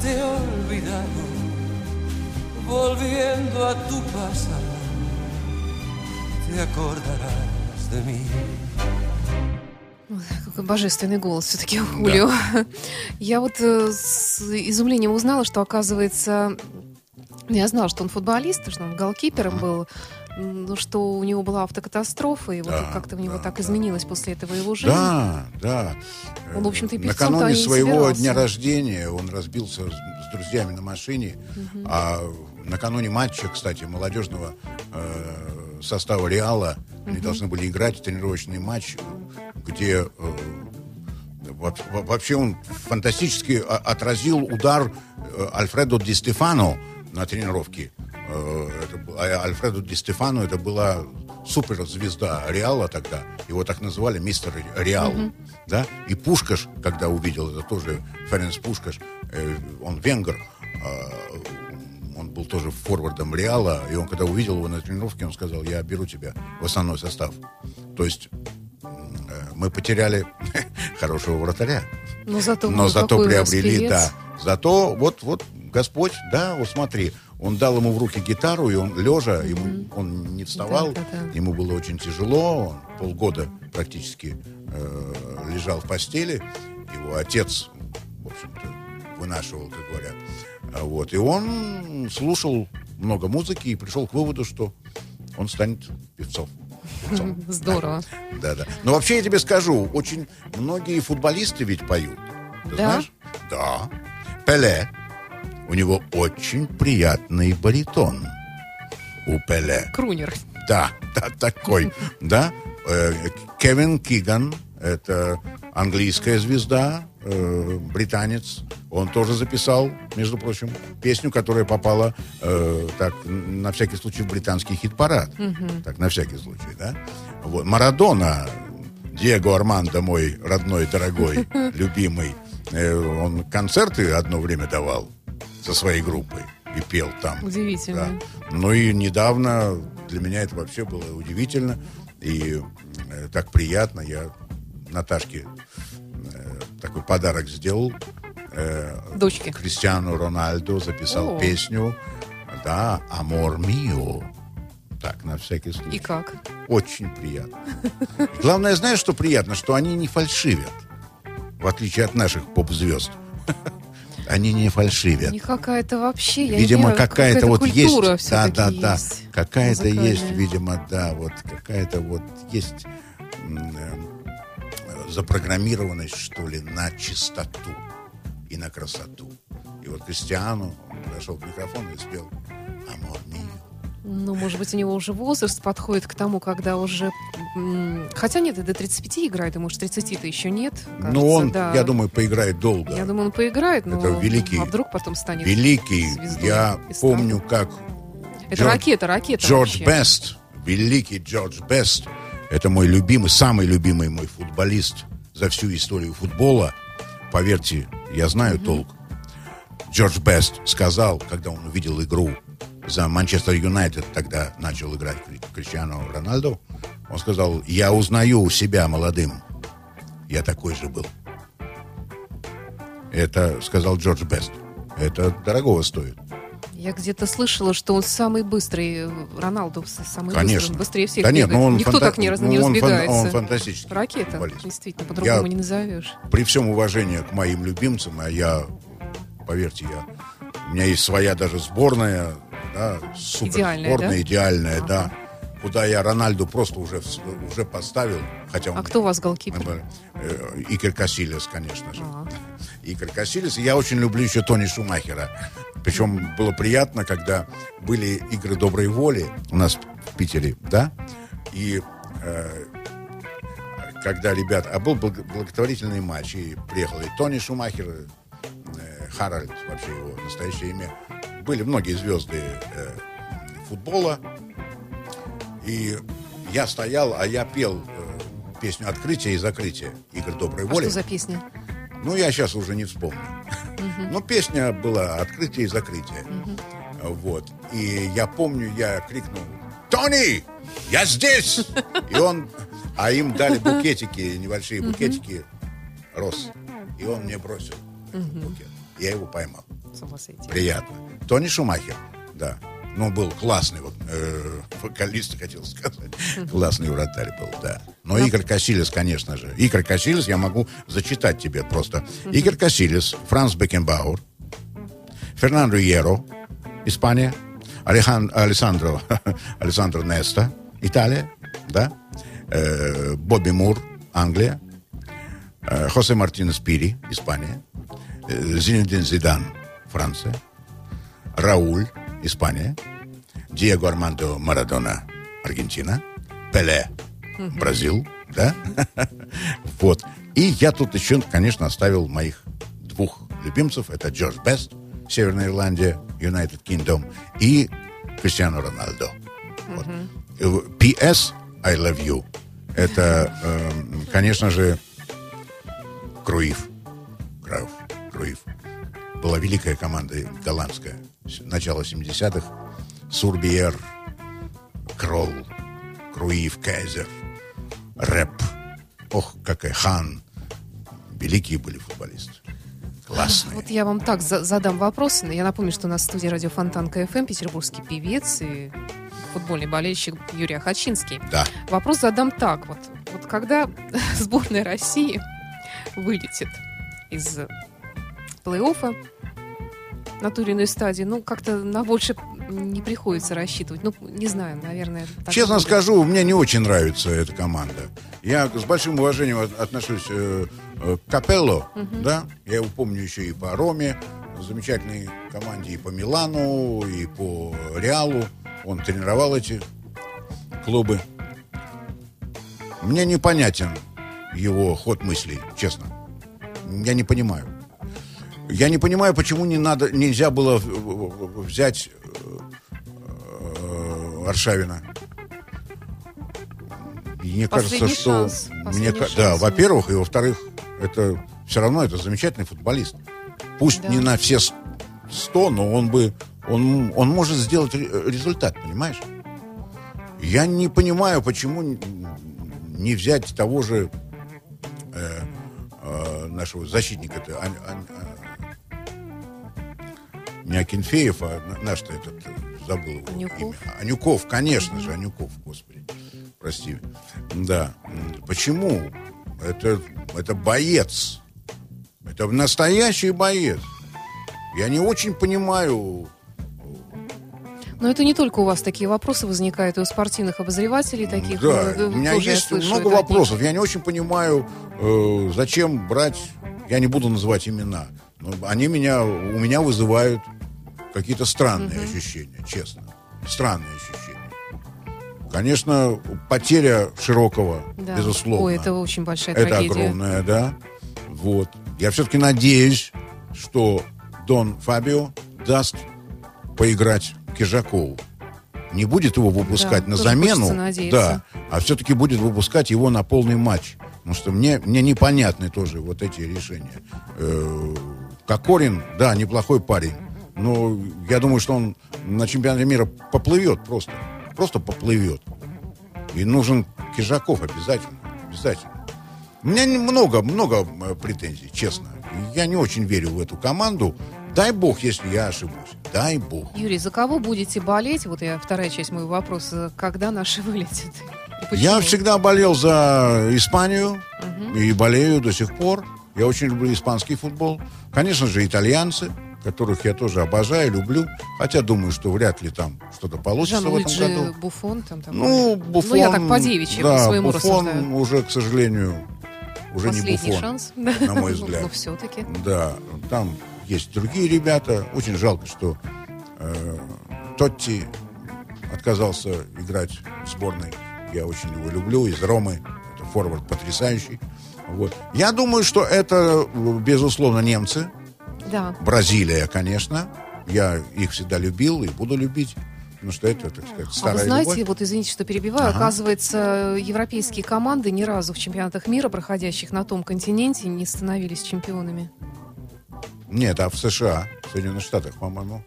te he olvidado, volviendo a tu pasado, te acordarás de mí. Ой, Какой божественный голос все-таки у Хулио. Я вот э, с изумлением узнала, что, оказывается, я знала, что он футболист, что он голкипером был, что у него была автокатастрофа, и вот Да, как-то у него да, так да. изменилась после этого его жизнь. Да, да. Он, в общем-то, и Накануне своего собирался. дня рождения он разбился с, друзьями на машине. А накануне матча, кстати, молодежного э, состава Реала, они должны были играть в тренировочный матч, где э, во- во- вообще он фантастически отразил удар э, Альфредо Ди Стефано на тренировке. Э, это а Альфредо Ди Стефано это была суперзвезда Реала тогда. Его так называли мистер Реал. Да? И Пушкаш, когда увидел, это тоже Ференс Пушкаш, э, он венгер, э, он был тоже форвардом Реала, и он, когда увидел его на тренировке, он сказал, я беру тебя в основной состав. То есть э, мы потеряли хорошего вратаря. Но зато, Но зато приобрели, да. Зато вот, вот Господь, да, вот смотри, он дал ему в руки гитару, и он лежа, ему, он не вставал, Да, да, да. ему было очень тяжело, он полгода практически э, лежал в постели, его отец, в общем-то, вынашивал, как говорят. А Вот, и он слушал много музыки и пришел к выводу, что он станет певцом. Певцом. Здорово. Да, да. Но вообще я тебе скажу, очень многие футболисты ведь поют. Ты Да? знаешь? Да. Пеле. У него очень приятный баритон. У Пеле. Крунер. Да, да, такой. Да. Э, Кевин Киган, это английская звезда, э, британец. Он тоже записал, между прочим, песню, которая попала, э, так, на всякий случай, в британский хит-парад. Так, на всякий случай, да. Вот. Марадона, Диего Армандо, мой родной, дорогой, любимый, э, он концерты одно время давал со своей группой и пел там. Удивительно. Да. Ну и недавно для меня это вообще было удивительно и э, так приятно. Я Наташке э, такой подарок сделал. Э, Дочке. Кристиану Рональду записал О. песню, да, «Амор мио». Так, на всякий случай. И как? Очень приятно. Главное, знаешь, что приятно? Что они не фальшивят. В отличие от наших поп-звезд. Они не фальшивят. Не какая-то вообще, не Видимо, какая-то вот культура есть. Да, да, да. Какая-то есть, видимо, да, вот какая-то вот есть э, запрограммированность, что ли, на чистоту и на красоту. И вот Кристиану подошел к микрофону и спел «Амор мио». Ну, может быть, у него уже возраст подходит к тому, когда уже... Хотя нет, и до 35 играет, и может 30-то еще нет. кажется, Ну, он, да. я думаю, поиграет долго. Я думаю, он поиграет, но... Это великий- А вдруг потом станет... Великий. Я помню, как Это Джордж- ракета, ракета Джордж вообще. Бест, великий Джордж Бест, это мой любимый, самый любимый мой футболист за всю историю футбола. Поверьте, я знаю толк. Джордж Бест сказал, когда он увидел игру за Манчестер Юнайтед, тогда начал играть Кри- Криштиану Роналду, он сказал, я узнаю себя молодым. Я такой же был. Это сказал Джордж Бест. Это дорогого стоит. Я где-то слышала, что он самый быстрый, э, Роналду самый Конечно. быстрый, быстрее всех Да нет, бегает. ну он Никто фанта- так не, раз- не ну он фан- разбегается. он фантастический Ракета, футболист. действительно, по-другому не назовешь. при всем уважении к моим любимцам, а я, поверьте, я, у меня есть своя даже сборная, да, супер Идеальная, сборная, да? идеальная, да, куда я Рональду просто уже, уже поставил, хотя он... А кто у вас голкипер? Э, Икер Касилес, конечно же. А. Икер Касилес. И я очень люблю еще Тони Шумахера. Причем было приятно, когда были игры доброй воли у нас в Питере, да, и э, когда ребят, а был благ- благотворительный матч, и приехал и Тони Шумахер, э, Харальд, вообще его настоящее имя, были многие звезды э, футбола, и я стоял, а я пел э, песню «Открытие и закрытие» игр доброй А воли. что за песня? Ну, я сейчас уже не вспомню. Но песня была «Открытие и закрытие». Вот. И я помню, я крикнул «Тони, я здесь!» И он А им дали букетики, небольшие букетики роз. И он мне бросил букет. Я его поймал. С ума сойти. Приятно. Тони Шумахер, да. Ну, был классный вот, э, вокалист, хотел сказать. Классный вратарь был, да. Но Игорь Кассилес, конечно же. Игорь Кассилес, я могу зачитать тебе просто. Игорь Кассилес, Франц Бекенбауэр, Фернандо Иеро, Испания, Алехан- Алессандро, Алессандро Неста, Италия, да, Э, Бобби Мур, Англия, Э, Хосе Мартинес Пири, Испания, Э, Зинедин Зидан, Франция, Рауль, Испания, Диего Армандо Марадона, Аргентина, Пеле, Бразил, да? Вот. И я тут еще, конечно, оставил моих двух любимцев. Это Джордж Бест, Северная Ирландия, United Kingdom, и Кристиано Роналдо. Вот. P.S. I love you. Это, эм, конечно же, Круив. Крауф. Круив. Была великая команда голландская. Начало 70-х. Сурбиер, Кролл, Круив, Кайзер, Рэп. Ох, какая Хан. Великие были футболисты. Классные. Вот я вам так за- задам вопрос. Я напомню, что у нас в студии радио Фонтан КФМ, петербургский певец и футбольный болельщик Юрий Ахачинский. Да. Вопрос задам так вот. Вот когда сборная России вылетит из плей-оффа на иную стадию, ну, как-то на больше не приходится рассчитывать. Ну, не знаю, наверное. так Честно будет. скажу, мне не очень нравится эта команда. Я с большим уважением от- отношусь э, э, к Капелло, да, я его помню еще и по Роме, замечательной команде и по Милану, и по Реалу. Он тренировал эти клубы. Мне непонятен его ход мыслей, честно. Я не понимаю. Я не понимаю, почему не надо, нельзя было взять э, э, Аршавина. И мне Последний кажется, что... шанс. Мне, шанс да, во-первых, и во-вторых, это все равно это замечательный футболист. Пусть Да. не на все с- 100, но он бы... Он, он может сделать ре- результат, понимаешь? Я не понимаю, почему не взять того же э, э, нашего защитника, это Ань- э, не Акинфеев, а на- наш-то этот, забыл его Анюков? имя. Анюков, конечно же, Анюков, господи, прости. Да, почему? Это, это боец, это настоящий боец. Я не очень понимаю, Но это не только у вас такие вопросы возникают, и у спортивных обозревателей таких. Да, э, у меня есть слышу много них. вопросов. Я не очень понимаю, э, зачем брать. Я не буду называть имена. Но они меня, у меня вызывают какие-то странные ощущения, честно. Странные ощущения. Конечно, потеря широкого, Да. безусловно. Ой, это очень большая Это трагедия. огромная, да. Вот. Я все-таки надеюсь, что Дон Фабио даст поиграть Кижакову. Не будет его выпускать Да, на замену, да, а все-таки будет выпускать его на полный матч. Потому что мне, мне непонятны тоже вот эти решения. Э, Кокорин, да, неплохой парень. Но я думаю, что он на чемпионате мира поплывет просто. Просто поплывет. И нужен Кижаков обязательно. Обязательно. У меня много, много э, претензий, честно. Я не очень верю в эту команду. Дай бог, если я ошибусь. Дай бог. Юрий, за кого будете болеть? Вот я вторая часть моего вопроса. Когда наши вылетят? Я всегда болел за Испанию и болею до сих пор. Я очень люблю испанский футбол. Конечно же, итальянцы, которых я тоже обожаю, люблю. Хотя думаю, что вряд ли там что-то получится в этом году. Буфон там такой. Ну, Буфон... Ну, я так по девичьи, да, по своему Буфон рассуждаю. уже, к сожалению, уже Последний не Буфон. шанс. на мой взгляд. Но все-таки. Да, там есть другие ребята. Очень жалко, что э, Тотти отказался играть в сборной. Я очень его люблю. Из Ромы. Это форвард потрясающий. Вот. Я думаю, что это, безусловно, немцы. Да. Бразилия, конечно. Я их всегда любил и буду любить. Потому что это, так сказать, А старая вы знаете, любовь. вот извините, что перебиваю, Ага. оказывается, европейские команды ни разу в чемпионатах мира, проходящих на том континенте, не становились чемпионами. Нет, а в США, в Соединенных Штатах, по-моему,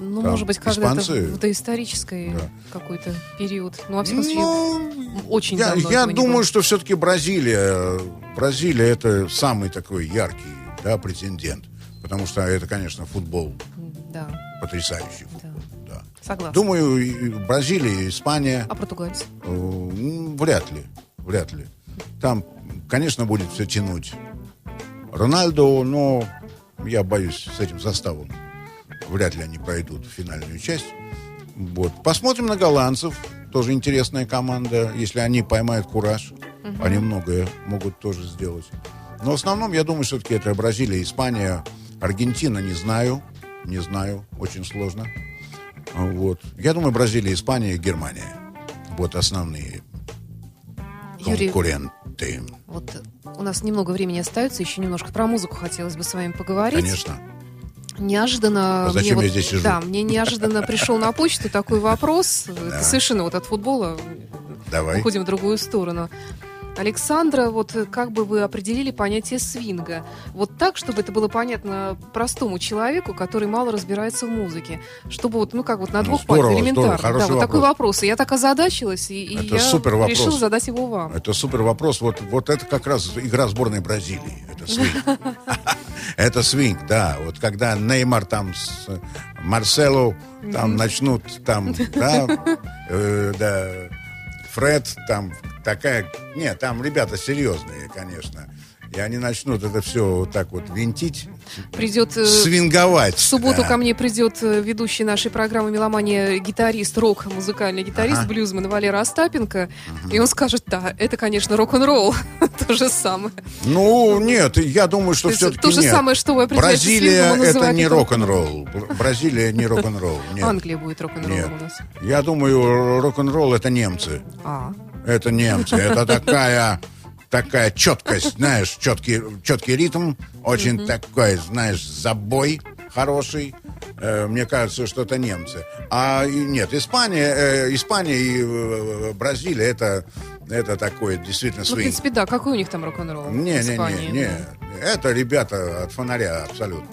Ну, Там может быть, когда-то в доисторический Да. какой-то период. Ну, во всяком случае, Ну, очень я, давно я думаю, что все-таки Бразилия, Бразилия это самый такой яркий да, претендент. Потому что это, конечно, футбол Да, потрясающий. футбол, да. согласна. Думаю, и Бразилия, и Испания А португальцы? э, м, вряд ли, вряд ли. Там, конечно, будет все тянуть Рональдо, но я боюсь с этим составом. Вряд ли они пройдут в финальную часть. Вот. Посмотрим на голландцев. Тоже интересная команда. Если они поймают кураж, они многое могут тоже сделать. Но в основном, я думаю, все-таки это Бразилия, Испания, Аргентина, не знаю. Не знаю, очень сложно. Вот. Я думаю, Бразилия, Испания, Германия. Вот основные Юрий, конкуренты. вот у нас немного времени остается, еще немножко про музыку хотелось бы с вами поговорить. Конечно. Неожиданно... А зачем мне я здесь сижу? Да, мне неожиданно пришел на почту такой вопрос. Это совершенно вот от футбола Давай. уходим в другую сторону. Александра, вот э, как бы вы определили понятие свинга? Вот так, чтобы это было понятно простому человеку, который мало разбирается в музыке. Чтобы вот, ну как вот на Ну, двух здорово, пальцах элементарно. здорово, да, вот такой вопрос. вопрос. И я так озадачилась, и, Это я супер вопрос. решила задать его вам. Это супер вопрос. Вот, вот это как раз игра сборной Бразилии. Это свинг. Это свинг, да. Вот когда Неймар там с Марсело там начнут там, да, э, да, Фред там такая... Нет, там ребята серьезные, конечно. И они начнут это все вот так вот винтить, Придет э, свинговать. В субботу да. ко мне придет э, ведущий нашей программы «Меломания» гитарист, рок, музыкальный гитарист, Ага. блюзман Валера Остапенко. И он скажет, да, это, конечно, рок-н-ролл. То же самое. Ну, нет, я думаю, что все-таки то же нет. самое, что вы Бразилия это не рок-н-ролл. Бр- Бразилия не рок-н-ролл. Англия будет рок-н-роллом Нет. у нас. Я думаю, рок-н-ролл это немцы. А, Это немцы. Это такая такая четкость, знаешь, четкий, четкий ритм, очень такой, знаешь, забой хороший. Э, Мне кажется, что это немцы. А нет, Испания, э, Испания и э, Бразилия это, это такой действительно ну, в принципе, да, какой у них там рок-н-ролл? Не, не, не, не. Это ребята от фонаря абсолютно.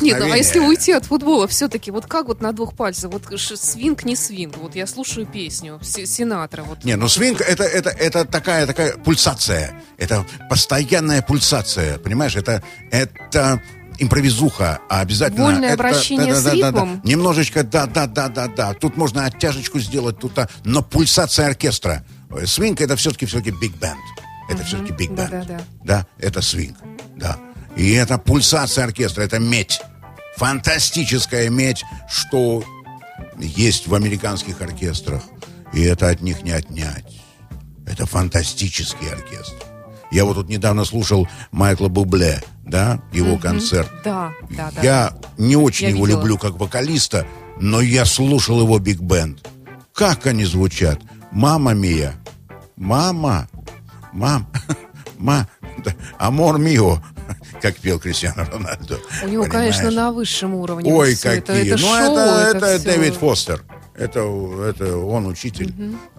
Нет, ну а если уйти от футбола, все-таки, вот как вот на двух пальцах, вот свинг, не свинг, вот я слушаю песню Си- Синатра, вот. Не, ну свинг это, это, это такая, такая пульсация. Это постоянная пульсация. Понимаешь, это, это импровизуха, а обязательно... Вольное это- обращение с да-да-да-да-да. ритмом? Немножечко, да-да-да-да-да. Тут можно оттяжечку сделать, тут, а, но пульсация оркестра. Э, Свинг это все-таки все-таки биг бенд. Это все-таки биг бенд. Да-да-да. Да, это свинг. Да. И это пульсация оркестра, это медь. Фантастическая медь, что есть в американских оркестрах. И это от них не отнять. Это фантастический оркестр. Я вот тут недавно слушал Майкла Бубле, да, его концерт. Да, да, да. Я не очень Я его видела. люблю как вокалиста, но я слушал его биг-бенд. Как они звучат? Мама Мия. Мама. Мам. Ма. Амор мио. Как пел Кристиано Рональдо. У него, Понимаешь? конечно, на высшем уровне. Ой, всё какие. Это, это ну, шоу, это, это, всё. Дэвид Фостер. Это, это он учитель.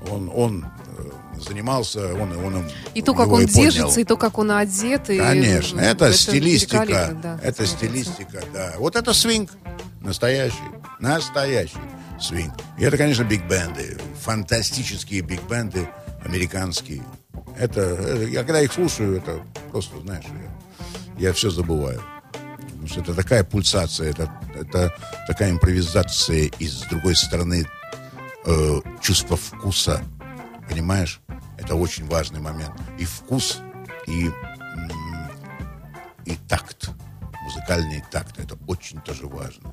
Он, он э, занимался, он, он им- И то, как он и поднял. держится, и то, как он одет. И, Конечно, э, это, стилистика. да, это смотрится. стилистика, да. Вот это свинг. Настоящий. Настоящий свинг. И это, конечно, биг-бенды. Фантастические биг-бенды американские. Это, это- я когда их слушаю, это просто, знаешь, я, я все забываю. Потому что это такая пульсация, это, это такая импровизация, и с другой стороны э, чувство вкуса. Понимаешь? Это очень важный момент. И вкус, и, и такт. Музыкальный такт. Это очень тоже важно.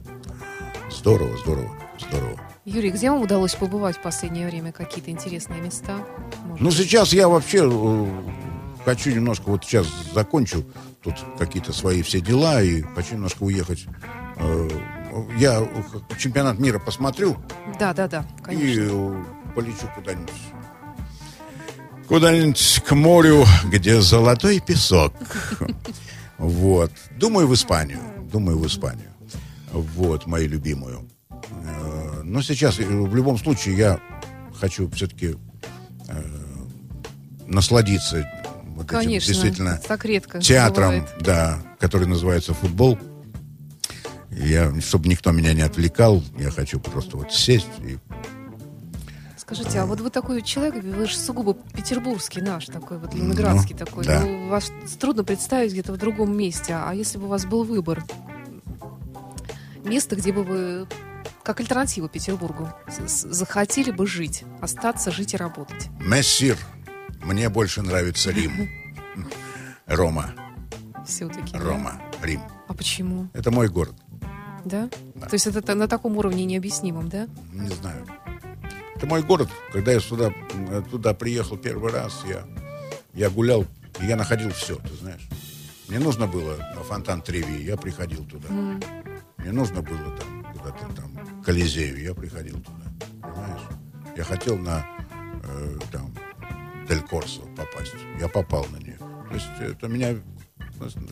Здорово, здорово, здорово. Юрий, где вам удалось побывать в последнее время? Какие-то интересные места? Может Ну, сейчас я вообще э, хочу немножко, вот сейчас закончу тут какие-то свои все дела и хочу немножко уехать. Э, я чемпионат мира посмотрю, Да, да, да, и конечно. э, полечу куда-нибудь. Куда-нибудь к морю, где золотой песок. Вот. Думаю, в Испанию. Думаю, в Испанию. Вот, мою любимую. Э, Но сейчас, э, в любом случае, я хочу все-таки насладиться этим Конечно, действительно так редко театром, бывает. да, который называется футбол. Я, чтобы никто меня не отвлекал, я хочу просто вот сесть и Скажите, а вот вы такой человек, вы же сугубо петербургский наш такой, вот ленинградский Ну, такой. да. Ну, вас трудно представить где-то в другом месте. А если бы у вас был выбор? Место, где бы вы, как альтернативу Петербургу, захотели бы жить, остаться, жить и работать? Мессир. Мне больше нравится Рим. Рома. Все-таки. Рома. Рим. А почему? Это мой город. Да? То есть это на таком уровне необъяснимом, да? Не знаю. Это мой город. Когда я сюда, туда приехал первый раз, я, я гулял, и я находил все, ты знаешь. Мне нужно было на фонтан Треви, я приходил туда. Мне нужно было там куда-то там к Колизею, я приходил туда. Понимаешь? Я хотел на э, там Дель Корсо попасть. Я попал на нее. То есть это меня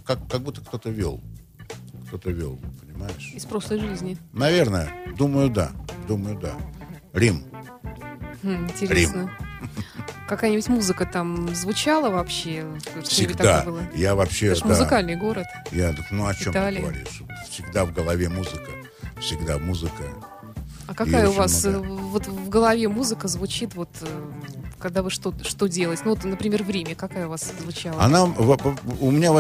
как, как будто кто-то вел. Кто-то вел, понимаешь? Из прошлой жизни. Наверное, думаю, да. Думаю, да. Рим. Хм, интересно. Какая-нибудь музыка там звучала вообще? Всегда. было? Я вообще, Это да. музыкальный город. Я, так, ну о чем Италия. ты говоришь? Всегда в голове музыка. Всегда музыка. А какая у вас много. э, вот в голове музыка звучит, вот э, когда вы что, что делаете? Ну, вот, например, в Риме, какая у вас звучала? Она, у меня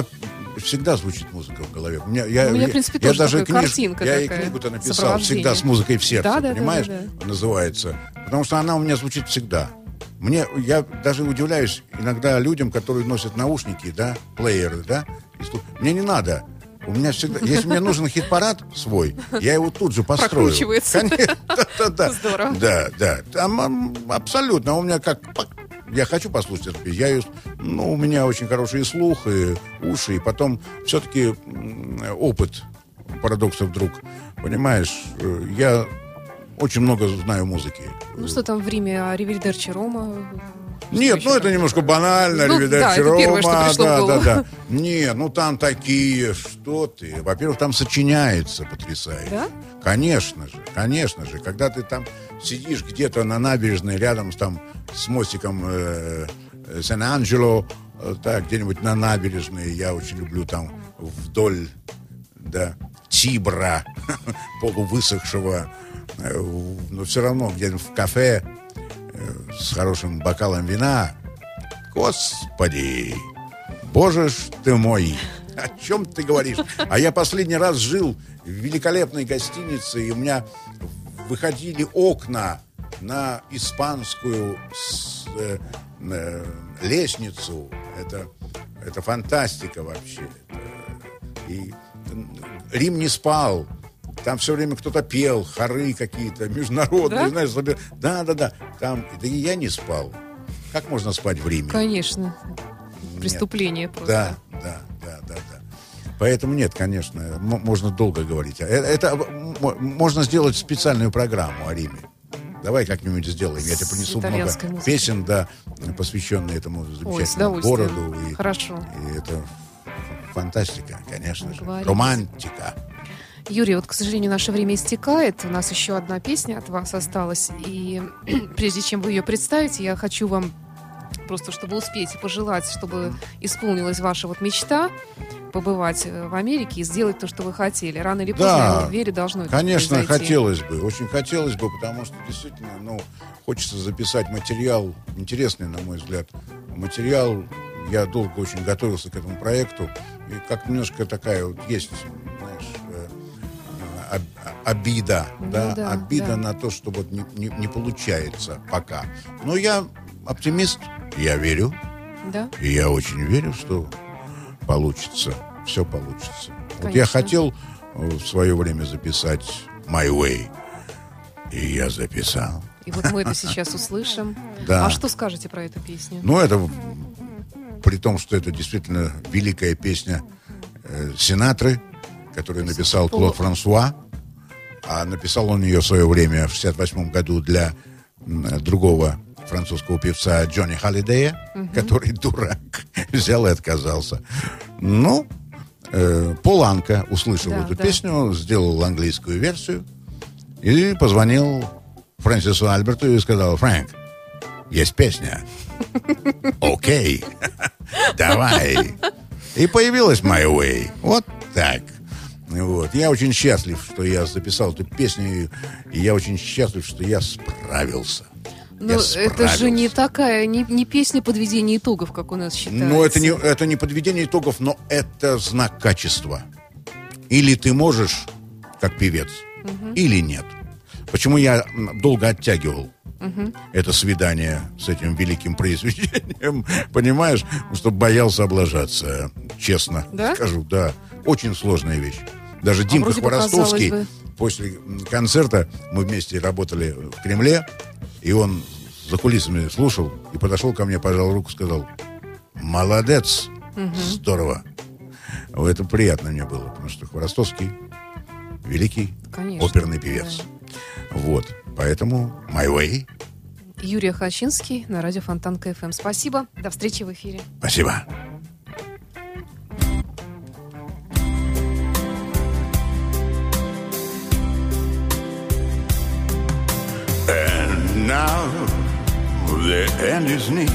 всегда звучит музыка в голове. У меня, я, У меня, в я- принципе, я тоже даже такая книж- картинка Я и книгу-то написал всегда с музыкой в сердце, Да, да, да, понимаешь? да, да. Называется. Потому что она у меня звучит всегда. Мне, я даже удивляюсь иногда людям, которые носят наушники, да, плееры, да. и Мне не надо. У меня всегда, если мне нужен хит-парад свой, я его тут же построю. Прокручивается. Конечно, да, да, да. Здорово. Да, да. Там ам, абсолютно. У меня как... Я хочу послушать эту песню. Я ее, ну, у меня очень хороший слух и уши. И потом все-таки опыт парадоксов вдруг. Понимаешь, э, я очень много знаю музыки. Ну, что там в Риме? А Ривельдерчи Рома? Нет, ну это немножко банально, Ну, да, это первое, что пришло в да, голову. да, да. Не, ну там такие, что ты. Во-первых, там сочиняется потрясающе. Да? Конечно же, конечно же. Когда ты там сидишь где-то на набережной рядом с, там, с мостиком э, э, Сан-Анджело, э, так, где-нибудь на набережной, я очень люблю там вдоль, да, Тибра, полувысохшего, э, в- но все равно где-нибудь в кафе с хорошим бокалом вина. Господи, боже ж ты мой, о чем ты говоришь? А я последний раз жил в великолепной гостинице, и у меня выходили окна на испанскую с- э, э, лестницу. Это, это фантастика вообще. И Рим не спал. Там все время кто-то пел, хоры какие-то, международные, Да? знаешь, собер- да, да, да. Там, да и я не спал. Как можно спать в Риме? Конечно. Преступление просто. Да, да, да, да, да. Поэтому нет, конечно, можно долго говорить. Э- Это, м- можно сделать специальную программу о Риме. Давай как-нибудь сделаем. Я тебе принесу много музыкой. песен, да, посвященные этому Ой, замечательному удовольствием. городу. И, Хорошо. и это фантастика, конечно же. Романтика. Юрий, вот, к сожалению, наше время истекает. У нас еще одна песня от вас осталась. И прежде чем вы ее представите, я хочу вам просто, чтобы успеть и пожелать, чтобы исполнилась ваша вот мечта побывать э, в Америке и сделать то, что вы хотели. Рано или поздно, Да, я должно это Конечно, произойти. хотелось бы, очень хотелось бы, потому что действительно, ну, хочется записать материал, интересный, на мой взгляд, материал. Я долго очень готовился к этому проекту, и как немножко такая вот есть, обида, Ну да, да, обида да. на то, что вот не, не- не получается пока. Но я оптимист, я верю, Да? и я очень верю, что получится. Все получится. Вот Конечно. я хотел э, в свое время записать My Way. И я записал. И вот мы это сейчас услышим. Да. А что скажете про эту песню? Ну, это при том, что это действительно великая песня э, Синатры, которую написал Клод Франсуа. А написал он ее в свое время в 68 году для другого французского певца Джонни Холидея, который дурак взял и отказался. Ну, э, Пол Анка услышал Да, эту да. песню, сделал английскую версию и позвонил Фрэнсису Альберту и сказал, Фрэнк, есть песня. Окей, давай. И появилась My Way. Вот так. Вот. Я очень счастлив, что я записал эту песню, и я очень счастлив, что я справился. Ну, это же не такая, не, не песня подведения итогов, как у нас считается. Ну, это не, это не подведение итогов, но это знак качества. Или ты можешь, как певец, или нет. Почему я долго оттягивал это свидание с этим великим произведением, понимаешь? Потому что боялся облажаться, честно Да? скажу. Да, очень сложная вещь. Даже Димка вроде бы, Хворостовский после концерта, мы вместе работали в Кремле, и он за кулисами слушал и подошел ко мне, пожал руку, сказал, молодец, здорово. Вот Это приятно мне было, потому что Хворостовский великий Конечно, оперный певец. Вот, поэтому My Way. Юрий Хачинский на радио Фонтан КФМ. Спасибо. До встречи в эфире. Спасибо. Now the end is near,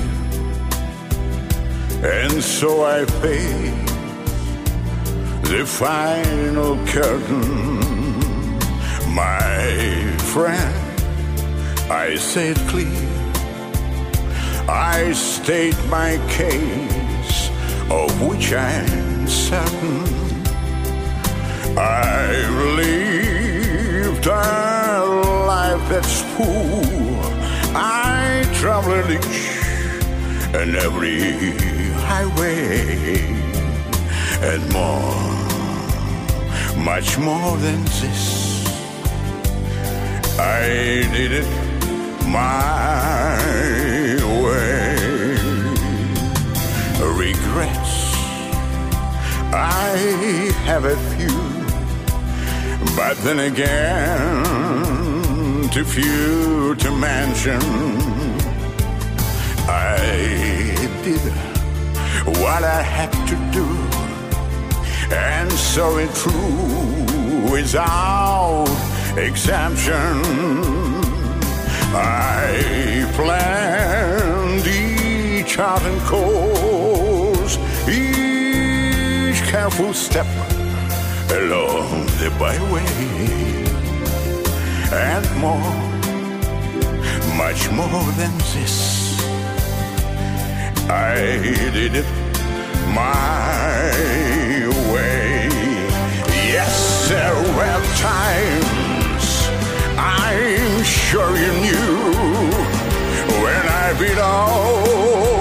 and so I pay the final curtain. My friend, I say it clear. I state my case, of which I'm certain. I've lived a life that's poor. I travel each and every highway and more, much more than this. I did it my way. Regrets, I have a few, but then again, to mention. I did what I had to do, and so it true without exemption. I planned each out and course, each careful step along the byway, and more, much more than this. I did it my way. Yes, there were times I'm sure you knew when I bit off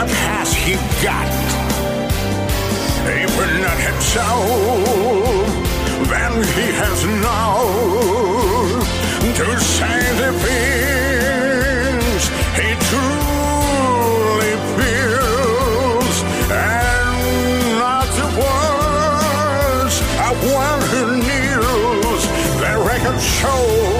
What has he got? If not himself, then he has now to say the things he truly feels and not the words of one who kneels. The record shows